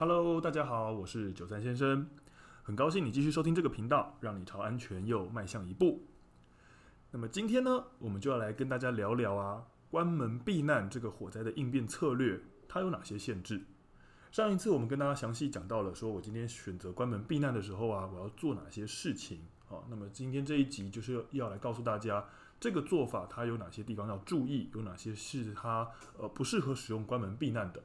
Hello，大家好，我是九三先生，很高兴你继续收听这个频道，让你朝安全又迈向一步。那么今天呢，我们就要来跟大家聊聊啊，关门避难这个火灾的应变策略，它有哪些限制？上一次我们跟大家详细讲到了，说我今天选择关门避难的时候啊，我要做哪些事情？啊，那么今天这一集就是要来告诉大家，这个做法它有哪些地方要注意，有哪些是它呃不适合使用关门避难的。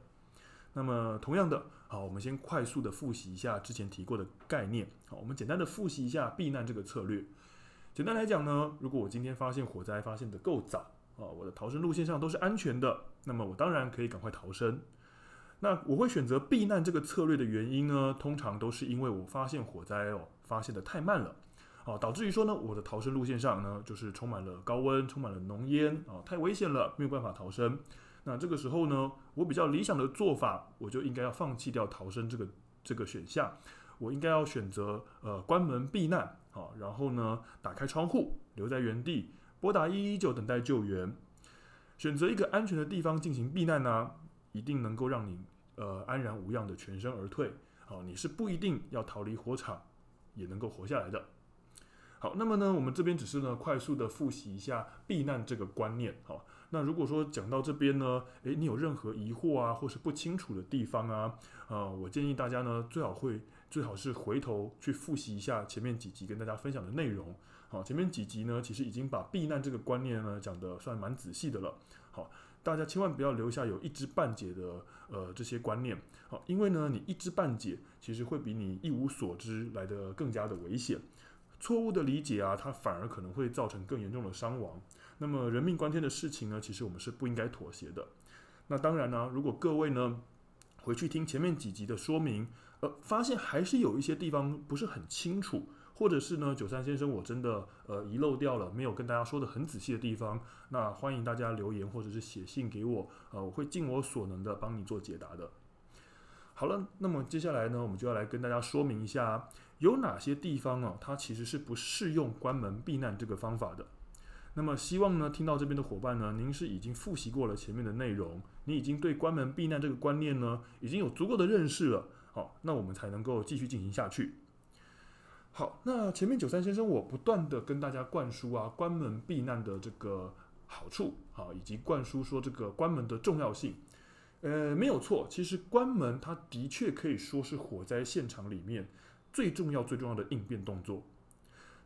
那么，同样的，好，我们先快速的复习一下之前提过的概念。好，我们简单的复习一下避难这个策略。简单来讲呢，如果我今天发现火灾发现得够早，啊，我的逃生路线上都是安全的，那么我当然可以赶快逃生。那我会选择避难这个策略的原因呢，通常都是因为我发现火灾哦，发现得太慢了，啊，导致于说呢，我的逃生路线上呢，就是充满了高温，充满了浓烟，啊，太危险了，没有办法逃生。那这个时候呢，我比较理想的做法，我就应该要放弃掉逃生这个这个选项，我应该要选择呃关门避难，啊，然后呢打开窗户，留在原地，拨打一一九等待救援，选择一个安全的地方进行避难呢、一定能够让你呃安然无恙的全身而退，好，你是不一定要逃离火场，也能够活下来的。好，那么呢，我们这边只是呢快速的复习一下避难这个观念。好，那如果说讲到这边呢，诶，你有任何疑惑啊，或是不清楚的地方啊，呃，我建议大家呢最好会最好是回头去复习一下前面几集跟大家分享的内容。好，前面几集呢其实已经把避难这个观念呢讲得算蛮仔细的了。好，大家千万不要留下有一知半解的呃这些观念。好，因为呢你一知半解，其实会比你一无所知来得更加的危险。错误的理解啊，它反而可能会造成更严重的伤亡。那么人命关天的事情呢，其实我们是不应该妥协的。那当然呢、如果各位呢回去听前面几集的说明，呃，发现还是有一些地方不是很清楚，或者是呢九三先生我真的呃遗漏掉了，没有跟大家说的很仔细的地方，那欢迎大家留言或者是写信给我，呃，我会尽我所能的帮你做解答的。好了，那么接下来呢，我们就要来跟大家说明一下，有哪些地方啊，它其实是不适用关门避难这个方法的。那么希望呢，听到这边的伙伴呢，您是已经复习过了前面的内容，你已经对关门避难这个观念呢，已经有足够的认识了。好，那我们才能够继续进行下去。好，那前面九三先生我不断的跟大家灌输啊，关门避难的这个好处，好，以及灌输说这个关门的重要性。呃，没有错，其实关门它的确可以说是火灾现场里面最重要、最重要的应变动作。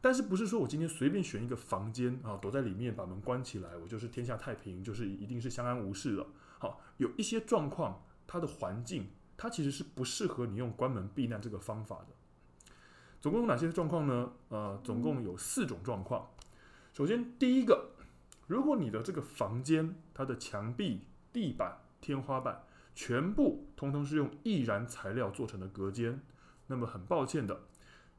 但是不是说我今天随便选一个房间啊，躲在里面把门关起来，我就是天下太平，就是一定是相安无事了。好，有一些状况，它的环境它其实是不适合你用关门避难这个方法的。总共有哪些状况呢？呃，总共有四种状况。首先，第一个，如果你的这个房间它的墙壁、地板天花板全部通通是用易燃材料做成的隔间，那么很抱歉的，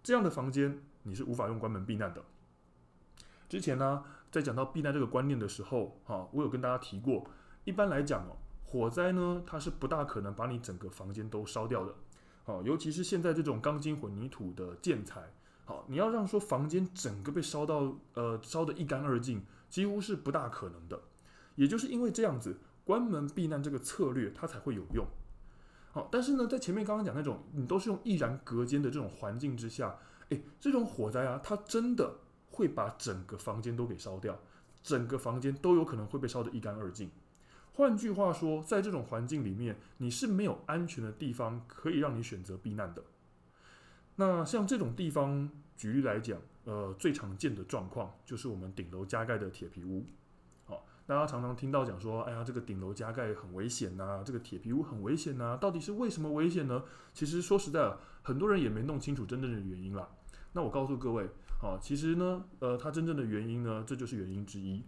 这样的房间你是无法用关门避难的。之前呢，在讲到避难这个观念的时候，哈，我有跟大家提过，一般来讲哦，火灾呢，它是不大可能把你整个房间都烧掉的，好，尤其是现在这种钢筋混凝土的建材，好，你要让说房间整个被烧到呃烧得一干二净，几乎是不大可能的。也就是因为这样子。关门避难这个策略，它才会有用。好，但是呢，在前面刚刚讲那种你都是用易燃隔间的这种环境之下，诶，这种火灾啊，它真的会把整个房间都给烧掉，整个房间都有可能会被烧得一干二净。换句话说，在这种环境里面，你是没有安全的地方可以让你选择避难的。那像这种地方，举例来讲，呃，最常见的状况就是我们顶楼加盖的铁皮屋。好大家常常听到讲说，哎呀，这个顶楼加盖很危险呐，这个铁皮屋很危险呐，到底是为什么危险呢？其实说实在的，很多人也没弄清楚真正的原因啦。那我告诉各位，好，其实呢，呃，它真正的原因呢，这就是原因之一。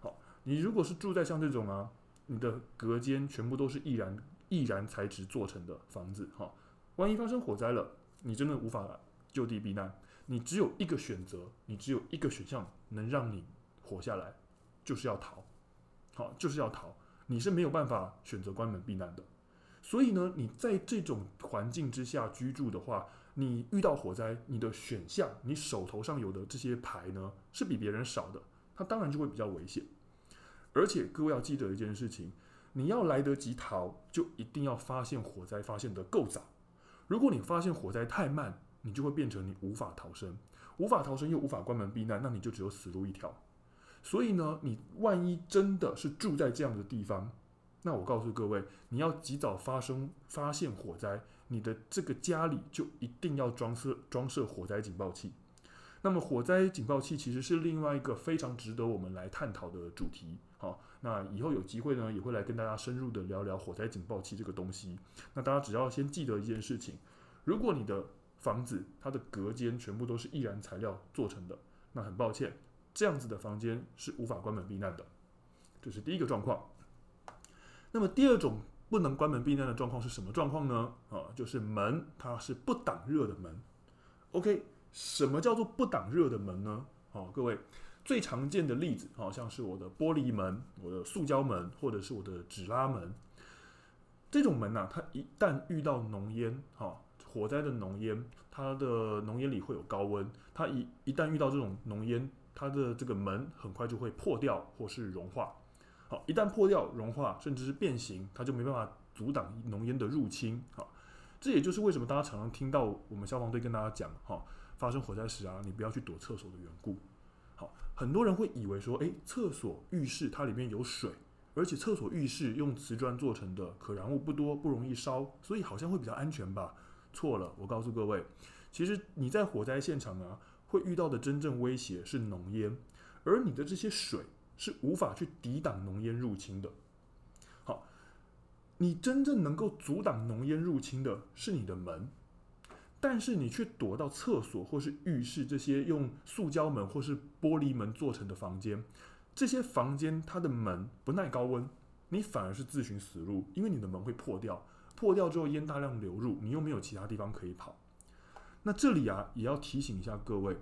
好，你如果是住在像这种啊，你的隔间全部都是易燃易燃材质做成的房子，哈，万一发生火灾了，你真的无法就地避难，你只有一个选择，你只有一个选项能让你活下来，就是要逃。好，就是要逃，你是没有办法选择关门避难的。所以呢，你在这种环境之下居住的话，你遇到火灾，你的选项，你手头上有的这些牌呢，是比别人少的，它当然就会比较危险。而且各位要记得一件事情，你要来得及逃，就一定要发现火灾发现的够早，如果你发现火灾太慢，你就会变成你无法逃生，无法逃生又无法关门避难，那你就只有死路一条。所以呢，你万一真的是住在这样的地方，那我告诉各位，你要及早发生发现火灾，你的这个家里就一定要装设装设火灾警报器。那么火灾警报器其实是另外一个非常值得我们来探讨的主题。好，那以后有机会呢，也会来跟大家深入的聊聊火灾警报器这个东西。那大家只要先记得一件事情：如果你的房子它的隔间全部都是易燃材料做成的，那很抱歉，这样子的房间是无法关门避难的。这是第一个状况。那么第二种不能关门避难的状况是什么状况呢？啊，就是门它是不挡热的门。OK。什么叫做不挡热的门呢？好，各位最常见的例子，好像是我的玻璃门、我的塑胶门，或者是我的纸拉门。这种门呐，它一旦遇到浓烟，哈，火灾的浓烟，它的浓烟里会有高温，它一一旦遇到这种浓烟，它的这个门很快就会破掉或是融化。好，一旦破掉、融化，甚至是变形，它就没办法阻挡浓烟的入侵。好，这也就是为什么大家常常听到我们消防队跟大家讲，哈。发生火灾时啊，你不要去躲厕所的缘故。好，很多人会以为说，诶，厕所、浴室它里面有水，而且厕所、浴室用瓷砖做成的，可燃物不多，不容易烧，所以好像会比较安全吧？错了，我告诉各位，其实你在火灾现场啊，会遇到的真正威胁是浓烟，而你的这些水是无法去抵挡浓烟入侵的。好，你真正能够阻挡浓烟入侵的是你的门。但是你却躲到厕所或是浴室这些用塑胶门或是玻璃门做成的房间，这些房间它的门不耐高温，你反而是自寻死路，因为你的门会破掉，破掉之后烟大量流入，你又没有其他地方可以跑。那这里啊也要提醒一下各位，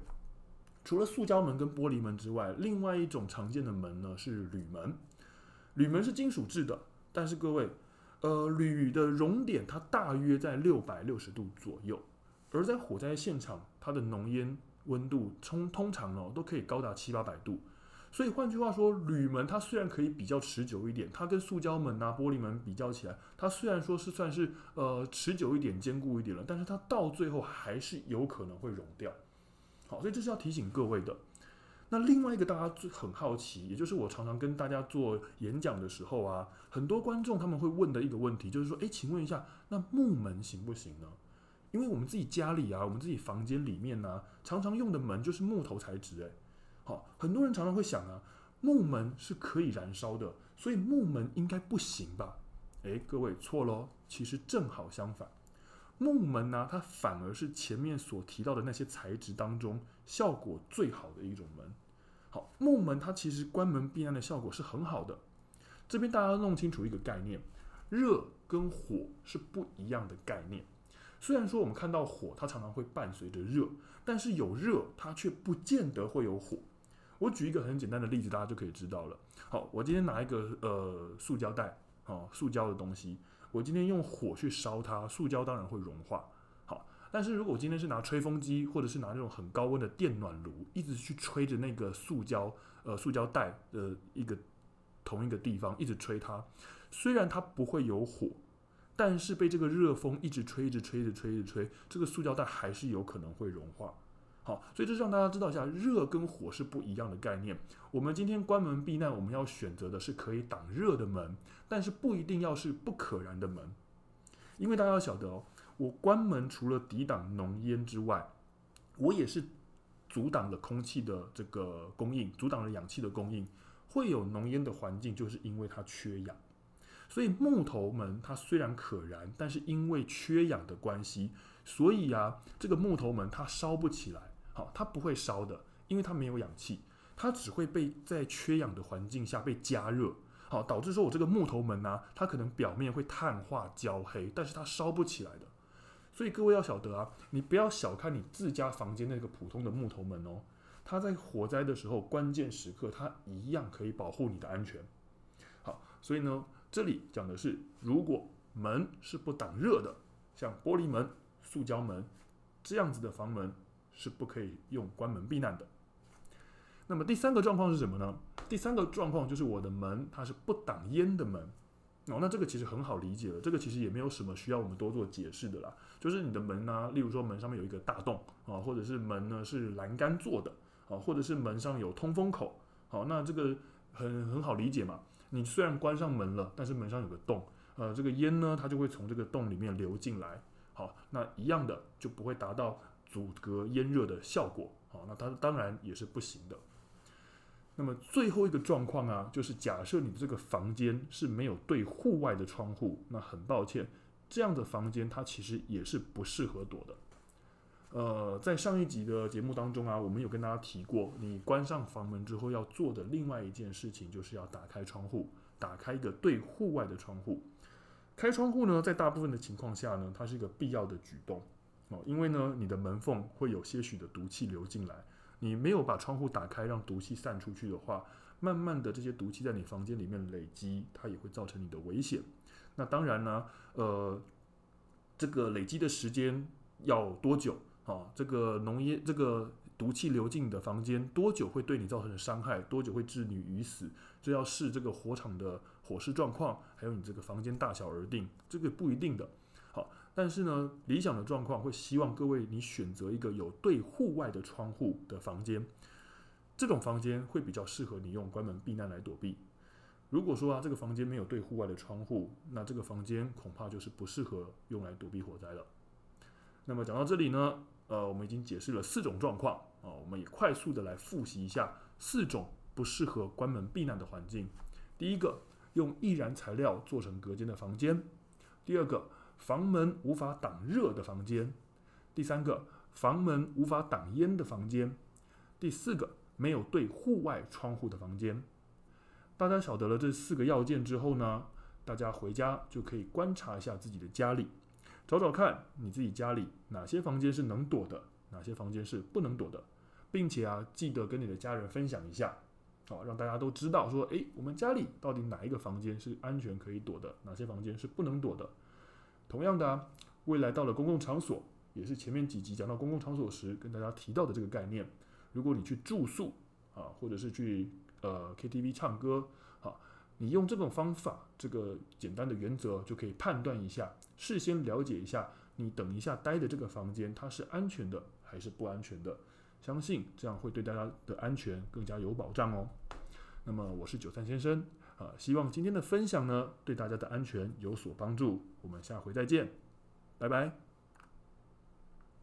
除了塑胶门跟玻璃门之外，另外一种常见的门呢是铝门，铝门是金属制的，但是各位，呃，铝的熔点它大约在六百六十度左右。而在火灾现场，它的浓烟温度通通常哦都可以高达七八百度，所以换句话说，铝门它虽然可以比较持久一点，它跟塑胶门啊、玻璃门比较起来，它虽然说是算是呃持久一点、坚固一点了，但是它到最后还是有可能会熔掉。好，所以这是要提醒各位的。那另外一个大家就很好奇，也就是我常常跟大家做演讲的时候啊，很多观众他们会问的一个问题，就是说，诶，请问一下，那木门行不行呢？因为我们自己家里啊，我们自己房间里面呢、常常用的门就是木头材质，诶，好，很多人常常会想啊，木门是可以燃烧的，所以木门应该不行吧？诶，各位错喽，其实正好相反，木门呢、它反而是前面所提到的那些材质当中效果最好的一种门。好，木门它其实关门避难的效果是很好的。这边大家要弄清楚一个概念，热跟火是不一样的概念。虽然说我们看到火，它常常会伴随着热，但是有热，它却不见得会有火。我举一个很简单的例子，大家就可以知道了。好，我今天拿一个呃塑胶袋，哦，塑胶的东西，我今天用火去烧它，塑胶当然会融化。好，但是如果我今天是拿吹风机，或者是拿那种很高温的电暖炉，一直去吹着那个塑胶呃塑胶袋的一个同一个地方，一直吹它，虽然它不会有火。但是被这个热风一直吹，一直吹，一直吹，一直吹，这个塑胶袋还是有可能会融化。好，所以这是让大家知道一下，热跟火是不一样的概念。我们今天关门避难，我们要选择的是可以挡热的门，但是不一定要是不可燃的门。因为大家要晓得哦，我关门除了抵挡浓烟之外，我也是阻挡了空气的这个供应，阻挡了氧气的供应。会有浓烟的环境，就是因为它缺氧。所以木头门它虽然可燃，但是因为缺氧的关系，所以啊，这个木头门它烧不起来，它不会烧的，因为它没有氧气，它只会被在缺氧的环境下被加热，好，导致说我这个木头门呢，它可能表面会碳化焦黑，但是它烧不起来的。所以各位要晓得啊，你不要小看你自家房间那个普通的木头门哦，它在火灾的时候关键时刻，它一样可以保护你的安全。好，所以呢。这里讲的是，如果门是不挡热的，像玻璃门、塑胶门这样子的房门是不可以用关门避难的。那么第三个状况是什么呢？第三个状况就是我的门它是不挡烟的门。哦，那这个其实很好理解了，这个其实也没有什么需要我们多做解释的啦。就是你的门呢、例如说门上面有一个大洞啊，或者是门呢是栏杆做的啊，或者是门上有通风口，好，那这个很很好理解嘛。你虽然关上门了，但是门上有个洞，呃，这个烟呢它就会从这个洞里面流进来，好，那一样的就不会达到阻隔烟热的效果，好，那它当然也是不行的。那么最后一个状况啊，就是假设你的这个房间是没有对户外的窗户，那很抱歉，这样的房间它其实也是不适合躲的。呃，在上一集的节目当中啊，我们有跟大家提过，你关上房门之后要做的另外一件事情，就是要打开窗户，打开一个对户外的窗户。开窗户呢，在大部分的情况下呢，它是一个必要的举动哦，因为呢，你的门缝会有些许的毒气流进来。你没有把窗户打开，让毒气散出去的话，慢慢的这些毒气在你房间里面累积，它也会造成你的危险。那当然呢，呃，这个累积的时间要多久？啊，这个浓烟，这个毒气流进你的房间多久会对你造成伤害？多久会致你于死？这要视这个火场的火势状况，还有你这个房间大小而定。这个不一定的。好。但是呢，理想的状况会希望各位你选择一个有对户外的窗户的房间，这种房间会比较适合你用关门避难来躲避。如果说啊，这个房间没有对户外的窗户，那这个房间恐怕就是不适合用来躲避火灾了。那么讲到这里呢，呃，我们已经解释了四种状况啊，我们也快速的来复习一下四种不适合关门避难的环境。第一个，用易燃材料做成隔间的房间；第二个，房门无法挡热的房间，第三个，房门无法挡烟的房间，第四个，没有对户外窗户的房间。大家晓得了这四个要件之后呢，大家回家就可以观察一下自己的家里，找找看你自己家里哪些房间是能躲的，哪些房间是不能躲的，并且啊，记得跟你的家人分享一下，好，让大家都知道说，诶，我们家里到底哪一个房间是安全可以躲的，哪些房间是不能躲的。同样的啊，未来到了公共场所，也是前面几集讲到公共场所时跟大家提到的这个概念。如果你去住宿啊，或者是去呃 KTV 唱歌，啊，你用这种方法，这个简单的原则就可以判断一下，事先了解一下，你等一下待的这个房间它是安全的还是不安全的。相信这样会对大家的安全更加有保障哦。那么我是九三先生。啊，希望今天的分享呢，对大家的安全有所帮助。我们下回再见，拜拜。